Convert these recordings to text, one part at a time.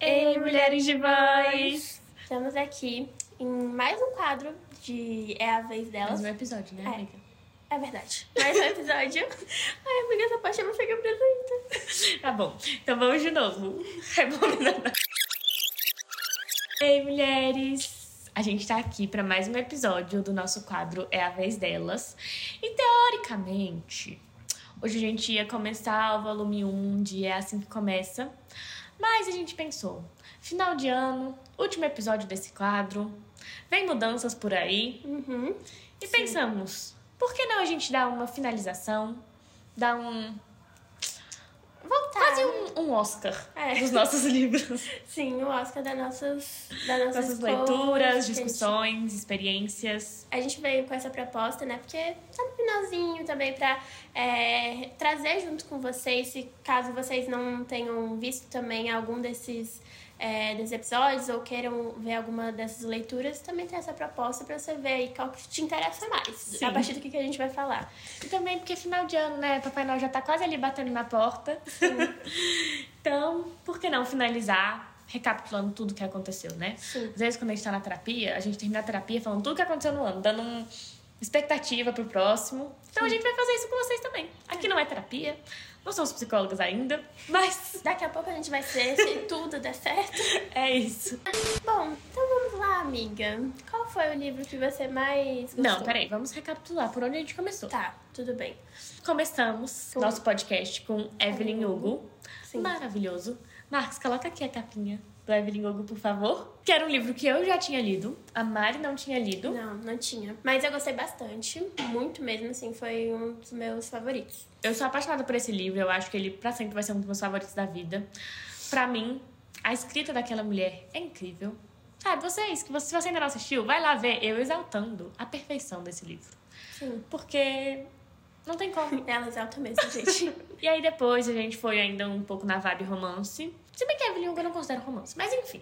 Ei, mulheres de voz! Estamos aqui em mais um quadro de É a Vez Delas. Mais um episódio, né, É. amiga? É verdade. Mais um episódio. Ai, amiga, essa parte não sei que apresenta. Tá bom. Então vamos de novo. Rebobinando. Ei, mulheres! A gente tá aqui pra mais um episódio do nosso quadro É a Vez Delas. E teoricamente, hoje a gente ia começar o volume 1 de É Assim Que Começa. Mas a gente pensou, final de ano, último episódio desse quadro, vem mudanças por aí. Uhum. E pensamos, por que não a gente dar uma finalização, dar um. Voltar. quase um, um Oscar É. dos nossos livros. Sim, o Oscar das nossas, das nossas Nossas escolhas, leituras, a gente- discussões, experiências. A gente veio com essa proposta, né? Porque tá no finalzinho também pra é, trazer junto com vocês, se caso vocês não tenham visto também algum desses, é, desses episódios ou queiram ver alguma dessas leituras, também tem essa proposta pra você ver aí qual que te interessa mais. Sim. A partir do que, que a gente vai falar. E também porque final de ano, né? Papai Noel já tá quase ali batendo na porta. então, por que não finalizar recapitulando tudo que aconteceu, né? Sim. Às vezes, quando a gente tá na terapia, a gente termina a terapia falando tudo que aconteceu no ano, dando uma expectativa pro próximo. Então, a gente vai fazer isso com vocês também. Aqui não é terapia, não somos psicólogas ainda, mas Daqui a pouco a gente vai ser, se tudo der certo. é isso. Bom, então vamos lá, amiga. Qual foi o livro que você mais gostou? Não, peraí, vamos recapitular por onde a gente começou. Tá, tudo bem. Começamos Com- nosso podcast com Evelyn Hugo. Sim. Maravilhoso. Marcos, coloca aqui a capinha do Evelyn Hugo, por favor. Que era um livro que eu já tinha lido, a Mari não tinha lido. Não, não tinha. Mas eu gostei bastante, muito mesmo, assim, foi um dos meus favoritos. Eu sou apaixonada por esse livro, eu acho que ele pra sempre vai ser um dos meus favoritos da vida. Pra mim, a escrita daquela mulher é incrível. Sabe, vocês, que você, se você ainda não assistiu, vai lá ver eu exaltando a perfeição desse livro. Sim. Porque não tem como. Ela exalta mesmo, gente. E aí depois a gente foi ainda um pouco na vibe romance. Se bem que a Evelyn Hugo eu não considero romance, mas enfim.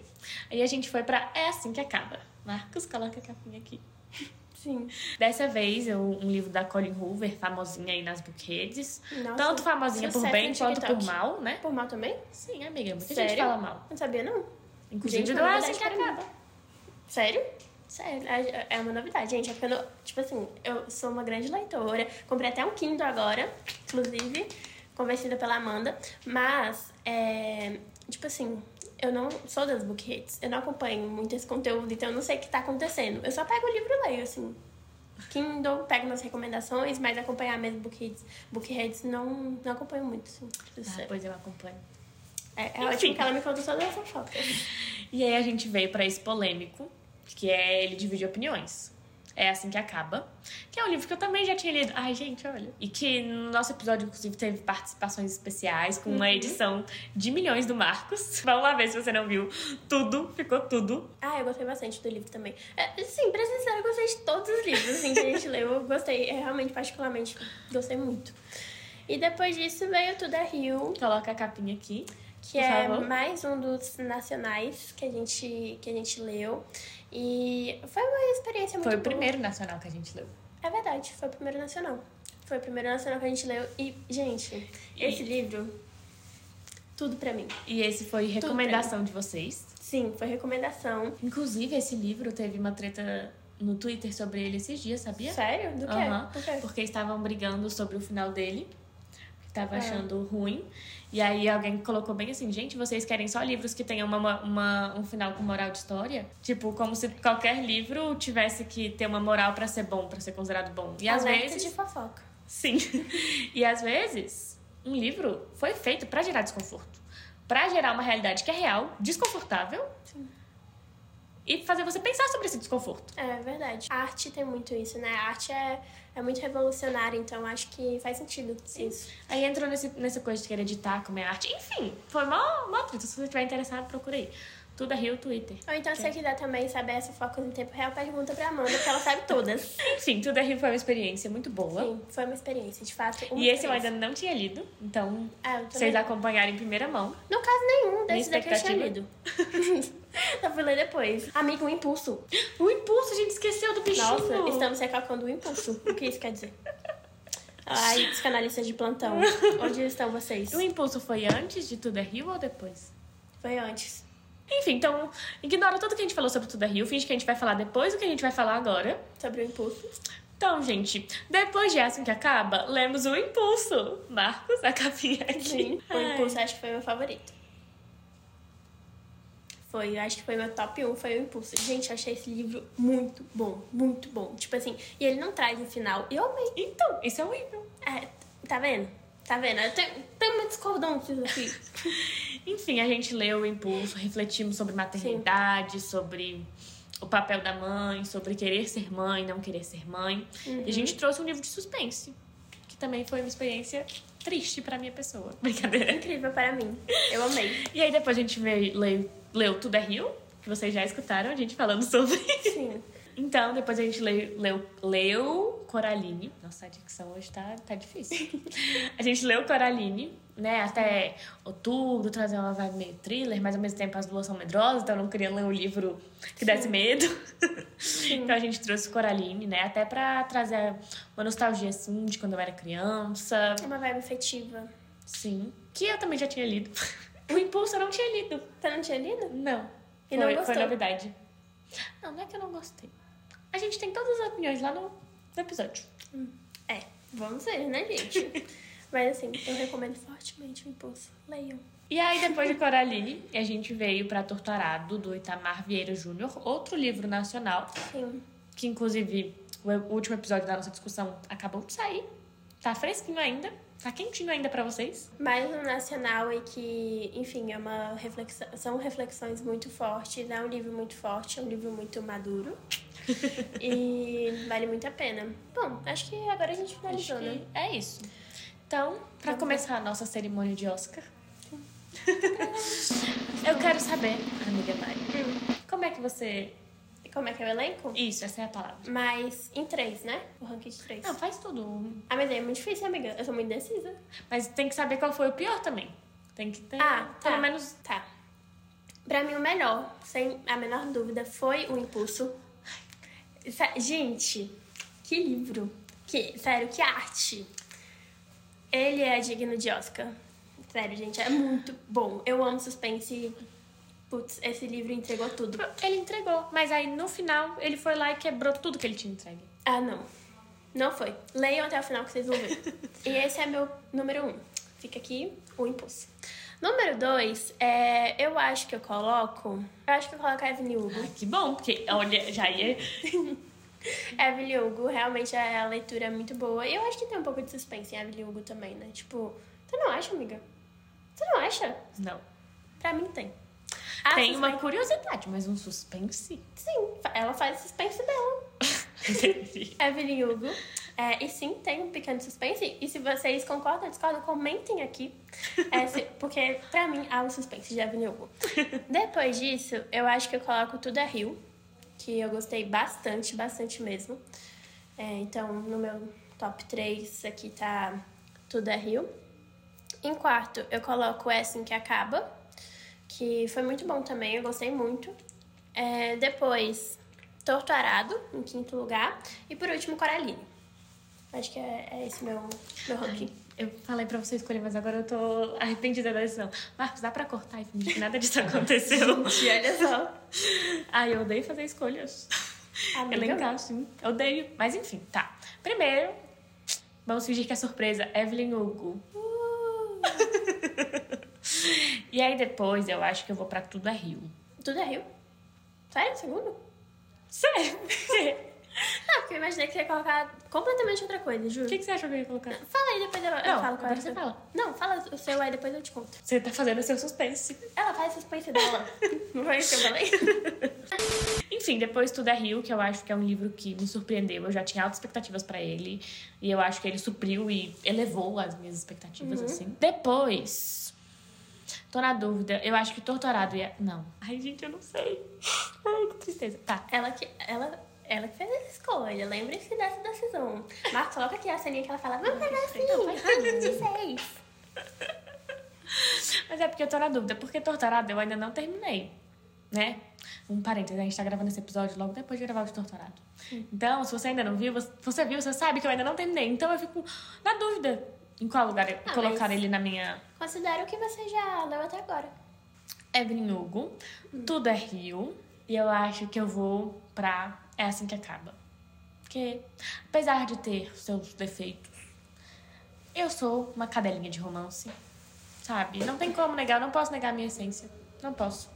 Aí a gente foi pra É Assim Que Acaba. Marcos, coloca a capinha aqui. Sim. Dessa vez, eu, um livro da Colin Hoover, famosinha aí nas bookheads. Nossa, Tanto famosinha por bem quanto por mal, né? Por mal também? Sim, amiga, muita Sério? gente fala mal. Não sabia, não. Inclusive Gente, uma É Assim Que. Acaba. Sério? Sério. É é uma novidade, gente. É porque eu, tipo assim, eu sou uma grande leitora. Comprei até um Kindle agora, inclusive, convencida pela Amanda. Mas, é, tipo assim, eu não sou das book hits. Eu não acompanho muito esse conteúdo, então eu não sei o que tá acontecendo. Eu só pego o livro e leio, assim. Kindle, pego nas recomendações, mas acompanhar mesmo book hits, book hits não, não acompanho muito, assim. Ah, pois eu acompanho. É, é Enfim. ótimo que ela me conta todas as fofocas. E aí a gente veio pra esse polêmico, que é Ele Divide Opiniões. É assim que acaba. Que é um livro que eu também já tinha lido. Ai, gente, olha. E que no nosso episódio, inclusive, teve participações especiais com uma edição de milhões do Marcos. Vamos lá ver se você não viu. Tudo, ficou tudo. Ah, eu gostei bastante do livro também. É, sim, pra ser sincera, eu gostei de todos os livros assim, que a gente leu. Eu gostei, é, realmente, particularmente, gostei muito. E depois disso veio Tudo é Rio, Coloca a capinha aqui. que é mais um dos nacionais que a gente, que a gente leu. E foi uma experiência muito Foi o boa. primeiro nacional que a gente leu. É verdade, foi o primeiro nacional. Foi o primeiro nacional que a gente leu. E, gente, esse livro, tudo pra mim. E esse foi recomendação de vocês. Sim, foi recomendação. Inclusive, esse livro teve uma treta no Twitter sobre ele esses dias, sabia? Sério? Do quê? Aham, Por quê? Porque estavam brigando sobre o final dele. Tava Ah. achando ruim. E aí alguém colocou bem assim, gente, vocês querem só livros que tenham uma, uma- um final com moral de história? Tipo, como se qualquer livro tivesse que ter uma moral pra ser bom, pra ser considerado bom. E às Alerta vezes. de fofoca. Sim. e às vezes, um livro foi feito pra gerar desconforto. Pra gerar uma realidade que é real, desconfortável. E fazer você pensar sobre esse desconforto. É verdade. A arte tem muito isso, né? A arte é, é muito revolucionária, então acho que faz sentido isso. Aí entrou nesse, nessa coisa de querer editar como é arte. Enfim, foi mó, mó. Se você estiver interessado, procura aí. Tudo é Rio, Twitter. Ou então, se você quiser também saber essa foca em tempo real, pergunta pra Amanda, que ela sabe todas. Enfim, Tudo é Rio foi uma experiência muito boa. Sim, foi uma experiência, de fato. E esse eu ainda não tinha lido, então Ah, vocês acompanharem em primeira mão. No caso nenhum, Minha daqui eu tinha lido. eu fui ler depois. Amigo, o impulso. O impulso, a gente esqueceu do bichinho. Nossa, estamos recalcando o impulso. O que isso quer dizer? Ai, psicanalistas de plantão. Onde estão vocês? O impulso foi antes de Tudo é Rio ou depois? Foi antes. Enfim, então ignora tudo que a gente falou sobre Tudo é Rio, finge que a gente vai falar depois do que a gente vai falar agora. Sobre o impulso. Então, gente, depois de Assim que Acaba, lemos o Impulso. Marcos, a capinha aqui. Sim, o Ai. impulso acho que foi meu favorito. Foi, acho que foi meu top 1, foi o Impulso. Gente, eu achei esse livro muito bom, muito bom. Tipo assim, e ele não traz o final. Eu amei. Então, isso é horrível. É, tá vendo? Tá vendo? Eu tenho, tenho uma discordância aqui. Enfim, a gente leu o Impulso, refletimos sobre maternidade, sobre o papel da mãe, sobre querer ser mãe, não querer ser mãe. E a gente trouxe um livro de suspense, que também foi uma experiência triste pra minha pessoa. Brincadeira. Incrível para mim. Eu amei. E aí depois a gente veio, leu, leu Tudo é Rio, que vocês já escutaram a gente falando sobre. Sim. Então, depois a gente leu, leu, leu Coraline. Nossa, a dicção hoje tá, tá difícil. a gente leu Coraline, né? Até outubro, trazer uma vibe meio thriller, mas ao mesmo tempo as duas são medrosas, então eu não queria ler um livro que desse medo. então a gente trouxe Coraline, né? Até pra trazer uma nostalgia, assim, de quando eu era criança. Uma vibe afetiva. Sim. Que eu também já tinha lido. O Impulso eu não tinha lido. Você não tinha lido? Não. E foi, não foi gostou? novidade. Não, não é que eu não gostei. A gente tem todas as opiniões lá no, no episódio. É, vamos ver, né, gente? Mas assim, eu recomendo fortemente o Impulso. Leiam. E aí, depois de Coraline, a gente veio pra Torturado, do Itamar Vieira Júnior, outro livro nacional, Sim. que inclusive o último episódio da nossa discussão acabou de sair. Tá fresquinho ainda, tá quentinho ainda pra vocês. Mais um nacional e que, enfim, é uma reflexão, são reflexões muito fortes, é um livro muito forte, é um livro muito maduro. e vale muito a pena. Bom, acho que agora a gente finalizou, né? é isso. Então, pra começar a nossa cerimônia de Oscar, eu quero saber, amiga Mari, como é que você. Como é que é o elenco? Isso, essa é a palavra. Mas em três, né? O ranking de três. Não, faz tudo. Ah, mas é muito difícil, amiga. Eu sou muito indecisa. Mas tem que saber qual foi o pior também. Tem que ter, Ah, tá. pelo menos. Tá. Pra mim, o melhor, sem a menor dúvida, foi o Impulso. Gente, que livro. Que, sério, que arte. Ele é digno de Oscar. Sério, gente, é muito bom. Eu amo suspense. Putz, esse livro entregou tudo. Ele entregou, mas aí no final ele foi lá e quebrou tudo que ele tinha entregue. Ah, não. Não foi. Leiam até o final que vocês vão ver. e esse é meu número um. Fica aqui o impulso. Número dois, é, eu acho que eu coloco. Eu acho que eu coloco a Evelyn Hugo. Ah, que bom, porque olha, já ia. Evelyn Hugo, realmente a leitura é muito boa. E eu acho que tem um pouco de suspense em Evelyn Hugo também, né? Tipo, você não acha, amiga? Você não acha? Não. Pra mim tem. Ah, Tem uma suspense- curiosidade, mas um suspense? Sim, ela faz suspense dela. Entendi. Evelyn Hugo. É, e sim, tem um pequeno suspense. E se vocês concordam ou discordam, comentem aqui. É, se- porque, pra mim, há um suspense de Evelyn Hugo. Depois disso, eu acho que eu coloco Tudo é Rio. Que eu gostei bastante, bastante mesmo. É, então, no meu top 3 aqui tá Tudo é Rio. Em quarto, eu coloco É Assim Que Acaba. Que foi muito bom também, eu gostei muito. É, depois, Torto Arado, em quinto lugar. E por último, Coraline. Acho que é, é esse meu, meu ranking. Eu falei pra você escolher, mas agora eu tô arrependida da decisão. Marcos, dá pra cortar e fingir que nada disso aconteceu? Gente, olha só. Ai, eu odeio fazer escolhas. Amiga. Elencar, sim. Eu odeio. Mas enfim, tá. Primeiro, vamos fingir que é surpresa. Evelyn Hugo. E aí depois eu acho que eu vou pra Tudo é Rio. Tudo é Rio? Sério? Segundo? Sério? Não, porque eu imaginei que você ia colocar completamente outra coisa, juro. O que, que você achou que eu ia colocar? Fala aí, depois eu, eu Não, falo qual é você fala. Não, fala o seu aí, depois eu te conto. Você tá fazendo o seu suspense. Ela faz suspense dela. Não foi isso que eu falei? Enfim, depois Tudo é Rio, que eu acho que é um livro que me surpreendeu. Eu já tinha altas expectativas pra ele. E eu acho que ele supriu e elevou as minhas expectativas, assim. Depois. Tô na dúvida. Eu acho que Torturado ia. Não. Ai, gente, eu não sei. Ai, que tristeza. Tá. Ela que, ela, ela que fez essa escolha. Lembre-se dessa decisão. Marcos, coloca aqui a ceninha que ela fala, vamos fazer assim, seis. Mas é porque eu tô na dúvida. Porque Torturado eu ainda não terminei. Né? Um parênteses, a gente tá gravando esse episódio logo depois de gravar o de Torturado. Então, se você ainda não viu, você viu, você sabe que eu ainda não terminei. Então eu fico na dúvida em qual lugar eu Ah, colocar ele na minha Considera o que você já leu até agora. Evelyn Hugo, Tudo é Rio, e eu acho que eu vou pra É Assim Que Acaba. Porque, apesar de ter seus defeitos, eu sou uma cadelinha de romance, sabe? Não tem como negar, eu não posso negar a minha essência. Não posso.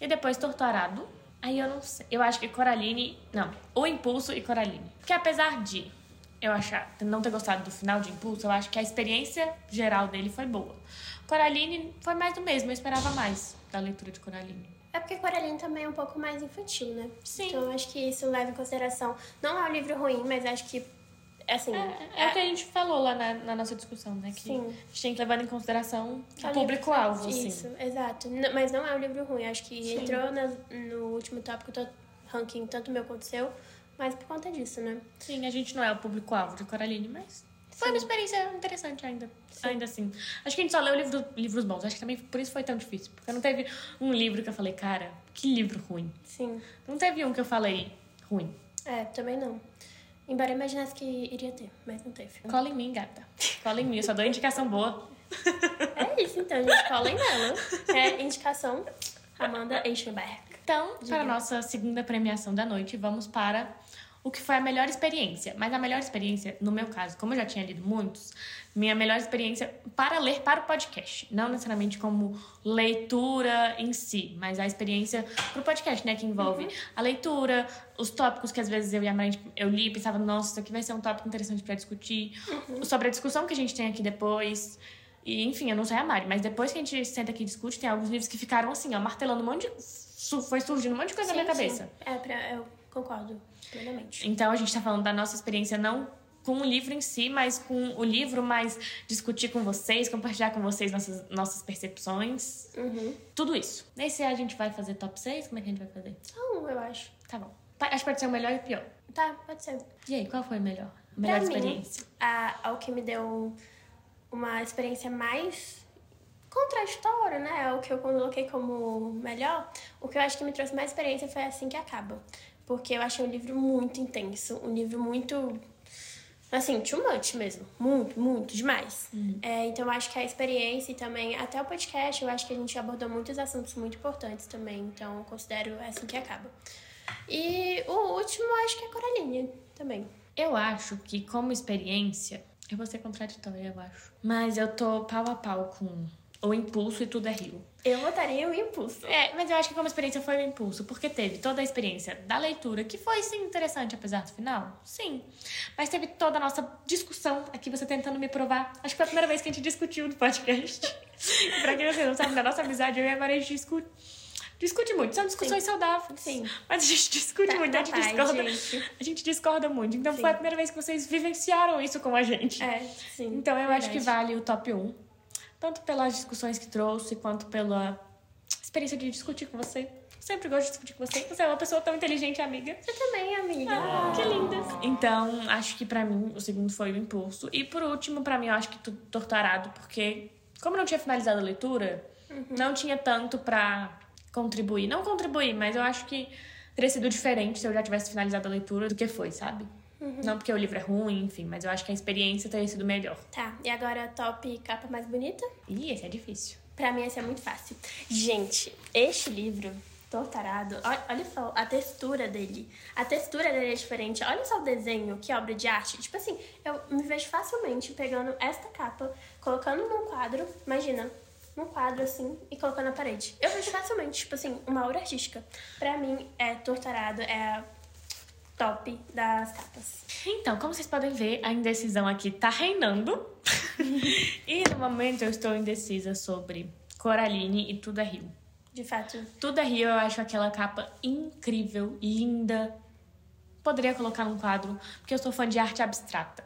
E depois Torturado, aí eu não sei. Eu acho que Coraline... Não, O Impulso e Coraline. Porque apesar de eu achar, não ter gostado do final de Impulso, eu acho que a experiência geral dele foi boa. Coraline foi mais do mesmo, eu esperava mais da leitura de Coraline. É porque Coraline também é um pouco mais infantil, né? Sim. Então eu acho que isso leva em consideração. Não é um livro ruim, mas acho que, assim. É, o que a gente falou lá na, na nossa discussão, né? Que Sim. a gente tem que levar em consideração é o público-alvo, assim. Isso, exato. Mas não é um livro ruim. Acho que Sim. entrou nas- no último tópico do ranking, tanto meu quanto seu, mas por conta disso, né? Sim, a gente não é o público-alvo de Coraline, mas foi uma experiência interessante ainda. Ainda assim. Acho que a gente só leu livro, livros bons. Acho que também por isso foi tão difícil. Porque não teve um livro que eu falei, cara, que livro ruim. Sim. Não teve um que eu falei ruim. É, também não. Embora eu imaginasse que iria ter, mas não teve. Cola em mim, gata. Cola em mim, eu só dou indicação boa. É isso, então, gente. Colem nela. É indicação Amanda Eichenberg. Então, para a nossa segunda premiação da noite, vamos para o que foi a melhor experiência. Mas a melhor experiência, no meu caso, como eu já tinha lido muitos, minha melhor experiência para ler para o podcast. Não necessariamente como leitura em si, mas a experiência para o podcast, né? Que envolve a leitura, os tópicos que às vezes eu e a Maria, eu li e pensava, nossa, isso aqui vai ser um tópico interessante para discutir. Sobre a discussão que a gente tem aqui depois. E, enfim, eu não sei a Mari, mas depois que a gente senta aqui e discute, tem alguns livros que ficaram assim, ó, martelando um monte de. Foi surgindo um monte de coisa na minha Sim, cabeça. sim. É, pra, eu concordo plenamente. Então a gente tá falando da nossa experiência não com o livro em si, mas com o livro, mas discutir com vocês, compartilhar com vocês nossas, nossas percepções. Uhum. Tudo isso. Nesse a gente vai fazer top 6? Como é que a gente vai fazer? Só um, eu acho. Tá bom. Pa- Acho que pode ser o melhor e o pior. Tá, pode ser. E aí, qual foi o melhor? A melhor pra experiência? Mim, a, a o que me deu uma experiência mais contraditória, né? O que eu coloquei como melhor. O que eu acho que me trouxe mais experiência foi assim que acaba. Porque eu achei um livro muito intenso, um livro muito. Assim, too much mesmo. Muito, muito, demais. É, então, eu acho que a experiência e também, até o podcast, eu acho que a gente abordou muitos assuntos muito importantes também. Então, eu considero assim que acaba. E o último, eu acho que é Coraline também. Eu acho que, como experiência, eu vou ser contraditória, eu acho. Mas eu tô pau a pau com o impulso e tudo é rio. Eu votaria o impulso. É, mas eu acho que como experiência foi o impulso, porque teve toda a experiência da leitura, que foi sim interessante, apesar do final. Sim. Mas teve toda a nossa discussão aqui, você tentando me provar. Acho que foi a primeira vez que a gente discutiu no podcast. Pra quem você não sabe, na nossa amizade, eu e a Maria a gente discute. Muito, são discussões saudáveis. Sim. Mas a gente discute Tá- muito, a gente tá discorda. gente. A gente discorda muito. Então Sim. foi a primeira vez que vocês vivenciaram isso com a gente. É, sim. Então eu acho que verdade. vale o top 1. Tanto pelas discussões que trouxe, quanto pela experiência de discutir com você. Sempre gosto de discutir com você. Você é uma pessoa tão inteligente, amiga. Você também, amiga. Ah, que linda. Então, acho que pra mim o segundo foi o impulso. E por último, pra mim, eu acho que tu- torturado, porque como eu não tinha finalizado a leitura, não tinha tanto pra contribuir. Não contribuir, mas eu acho que teria sido diferente se eu já tivesse finalizado a leitura do que foi, sabe? Não porque o livro é ruim, enfim, mas eu acho que a experiência teria sido melhor. Tá, e agora top capa mais bonita? Ih, esse é difícil. Pra mim esse é muito fácil. Gente, este livro, Tortarado, olha, olha só a textura dele. A textura dele é diferente. Olha só o desenho, que obra de arte. Tipo assim, eu me vejo facilmente pegando esta capa, colocando num quadro, imagina, num quadro assim, e colocando na parede. Eu vejo facilmente, tipo assim, uma obra artística. Pra mim, é Tortarado, é top das capas. Então, como vocês podem ver, a indecisão aqui tá reinando. e no momento eu estou indecisa sobre Coraline e Tudo é Rio. De fato, Tudo é Rio, eu acho aquela capa incrível, linda. Poderia colocar num quadro, porque eu sou fã de arte abstrata.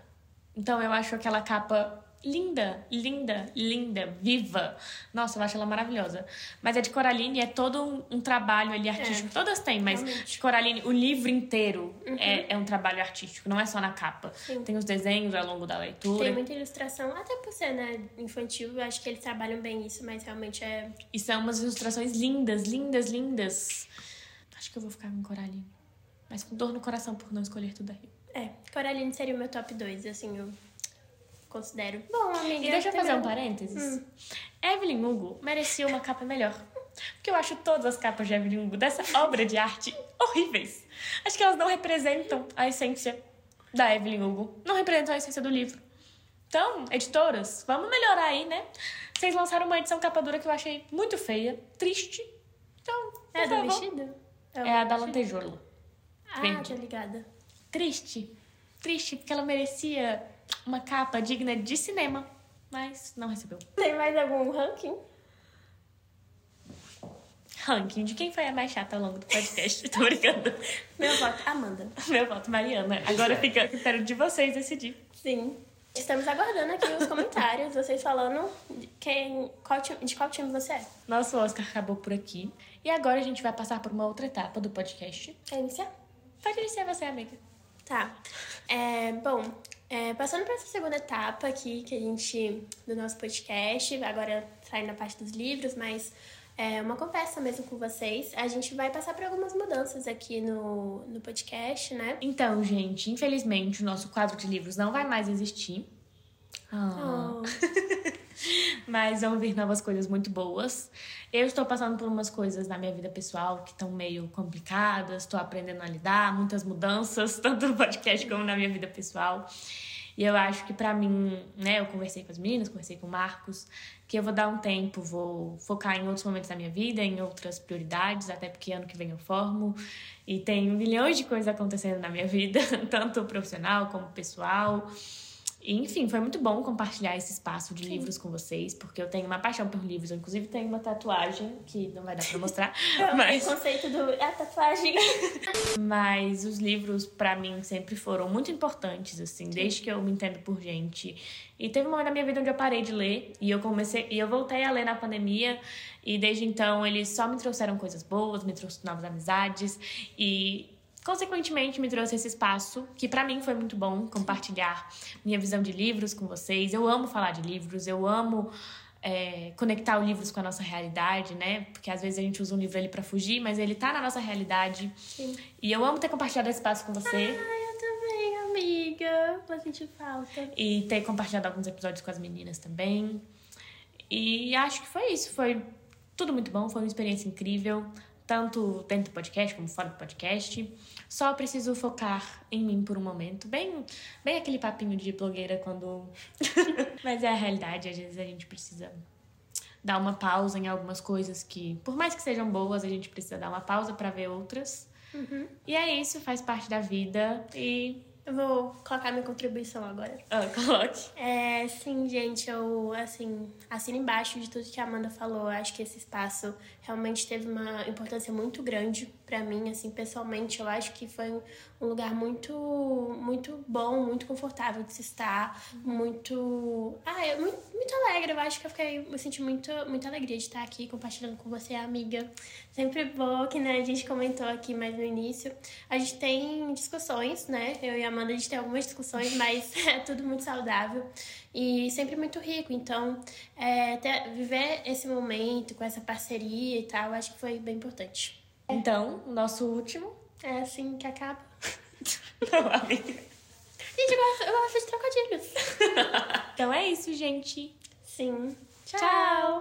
Então eu acho aquela capa linda, linda, linda, viva. Nossa, eu acho ela maravilhosa. Mas a de Coraline é todo um, um trabalho ali artístico. Todas têm, mas realmente. Uhum. de Coraline, o livro inteiro é, é um trabalho artístico, não é só na capa. Sim. Tem os desenhos ao longo da leitura. Tem muita ilustração, até por ser, né, infantil, eu acho que eles trabalham bem isso, mas realmente é. E são umas ilustrações lindas, lindas, lindas. Acho que eu vou ficar com Coraline. Mas com dor no coração por não escolher tudo aí. É, Coraline seria o meu top 2, assim, eu considero. Bom, amiga. E deixa eu fazer um parênteses. Evelyn Hugo merecia uma capa melhor. Porque eu acho todas as capas de Evelyn Hugo dessa obra de arte horríveis. Acho que elas não representam a essência da Evelyn Hugo. Não representam a essência do livro. Então, editoras, vamos melhorar aí, né? Vocês lançaram uma edição capa dura que eu achei muito feia, triste. Então, É do vestido? o É a da lantejoula. Ah, verde. tô ligada. Triste. Triste, porque ela merecia uma capa digna de cinema. Mas não recebeu. Tem mais algum ranking? Ranking de quem foi a mais chata ao longo do podcast. Tô brincando. Meu voto, Amanda. Meu voto, Mariana. Agora fica a critério de vocês decidir. Sim. Estamos aguardando aqui os comentários, vocês falando de, quem, qual time, de qual time você é. Nosso Oscar acabou por aqui. E agora a gente vai passar por uma outra etapa do podcast. Quer iniciar? Pode iniciar você, amiga. Tá. É, bom, é, passando para essa segunda etapa aqui que a gente do nosso podcast, agora saindo na parte dos livros, mas é uma conversa mesmo com vocês. A gente vai passar por algumas mudanças aqui no, no podcast, né? Então, gente, infelizmente o nosso quadro de livros não vai mais existir. Ah. Oh, Mas vão vir novas coisas muito boas. Eu estou passando por umas coisas na minha vida pessoal que estão meio complicadas, estou aprendendo a lidar, muitas mudanças, tanto no podcast como na minha vida pessoal. E eu acho que pra mim, né, eu conversei com as meninas, conversei com o Marcos, que eu vou dar um tempo, vou focar em outros momentos da minha vida, em outras prioridades, até porque ano que vem eu formo e tem milhões de coisas acontecendo na minha vida, tanto profissional como pessoal. E, enfim, foi muito bom compartilhar esse espaço de livros com vocês, porque eu tenho uma paixão por livros. Eu, inclusive, tenho uma tatuagem que não vai dar pra mostrar, mas O conceito do é a tatuagem. mas os livros, pra mim, sempre foram muito importantes, assim, desde que eu me entendo por gente. E teve um momento da minha vida onde eu parei de ler e eu comecei e eu voltei a ler na pandemia e desde então eles só me trouxeram coisas boas, me trouxeram novas amizades e consequentemente me trouxe esse espaço que pra mim foi muito bom compartilhar minha visão de livros com vocês. Eu amo falar de livros, eu amo é, conectar os livros com a nossa realidade, né? Porque às vezes a gente usa um livro ali pra fugir, mas ele tá na nossa realidade. Sim. E eu amo ter compartilhado esse espaço com você. Ai, eu também, amiga. Vou sentir falta. E ter compartilhado alguns episódios com as meninas também. E acho que foi isso. Foi tudo muito bom, foi uma experiência incrível. Tanto dentro do podcast como fora do podcast. Só preciso focar em mim por um momento. Bem, bem aquele papinho de blogueira quando. Mas é a realidade, às vezes a gente precisa dar uma pausa em algumas coisas que, por mais que sejam boas, a gente precisa dar uma pausa pra ver outras. E é isso, faz parte da vida. E. Eu vou colocar minha contribuição agora. Ah, coloque. É, sim, gente, eu, assim, assino embaixo de tudo que a Amanda falou. Acho que esse espaço realmente teve uma importância muito grande pra mim, assim, pessoalmente. Eu acho que foi um lugar muito, muito bom, muito confortável de se estar, muito... Ah, é muito, muito alegre. Eu acho que eu fiquei, eu senti muito, muita alegria de estar aqui compartilhando com você, amiga. Sempre bom, que né, a gente comentou aqui mais no início. A gente tem discussões, né? Eu e a Amanda, a gente tem algumas discussões, mas é tudo muito saudável e sempre muito rico. Então, é, ter- viver esse momento com essa parceria e tal, acho que foi bem importante. Então, o nosso último. É assim que acaba. Não, amiga. Gente, eu gosto, eu gosto de trocadilhos. Então é isso, gente. Sim. Tchau.